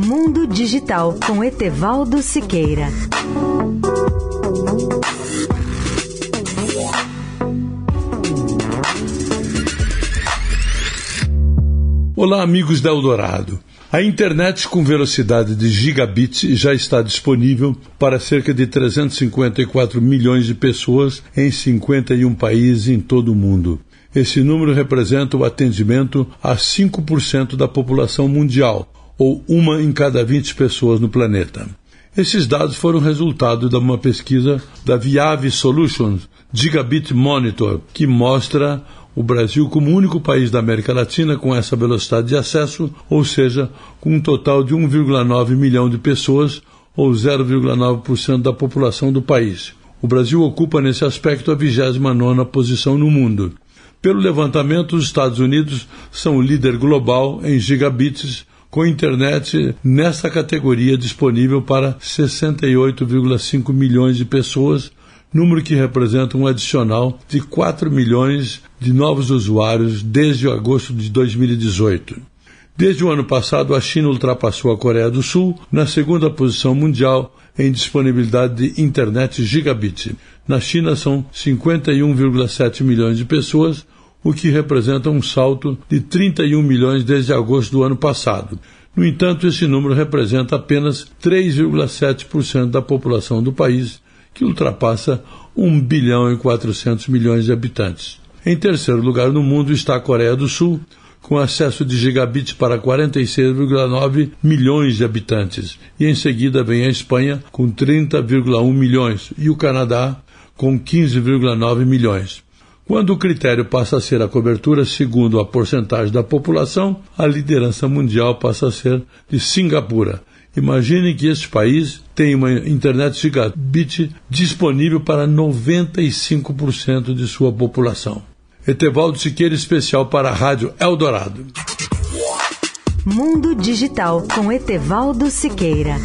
Mundo Digital com Etevaldo Siqueira. Olá, amigos da Eldorado. A internet com velocidade de gigabits já está disponível para cerca de 354 milhões de pessoas em 51 países em todo o mundo. Esse número representa o atendimento a 5% da população mundial, ou uma em cada 20 pessoas no planeta. Esses dados foram resultado de uma pesquisa da Viave Solutions Gigabit Monitor, que mostra o Brasil como o único país da América Latina com essa velocidade de acesso, ou seja, com um total de 1,9 milhão de pessoas, ou 0,9% da população do país. O Brasil ocupa nesse aspecto a 29ª posição no mundo. Pelo levantamento, os Estados Unidos são o líder global em gigabits, com internet nessa categoria disponível para 68,5 milhões de pessoas, número que representa um adicional de 4 milhões de novos usuários desde agosto de 2018. Desde o ano passado, a China ultrapassou a Coreia do Sul na segunda posição mundial em disponibilidade de internet gigabit. Na China são 51,7 milhões de pessoas, o que representa um salto de 31 milhões desde agosto do ano passado. No entanto, esse número representa apenas 3,7% da população do país, que ultrapassa 1 bilhão e 400 milhões de habitantes. Em terceiro lugar no mundo está a Coreia do Sul, com acesso de gigabits para 46,9 milhões de habitantes. E em seguida vem a Espanha, com 30,1 milhões, e o Canadá, com 15,9 milhões. Quando o critério passa a ser a cobertura segundo a porcentagem da população, a liderança mundial passa a ser de Singapura. Imagine que este país tem uma internet gigabit disponível para 95% de sua população. Etevaldo Siqueira, especial para a Rádio Eldorado. Mundo Digital com Etevaldo Siqueira.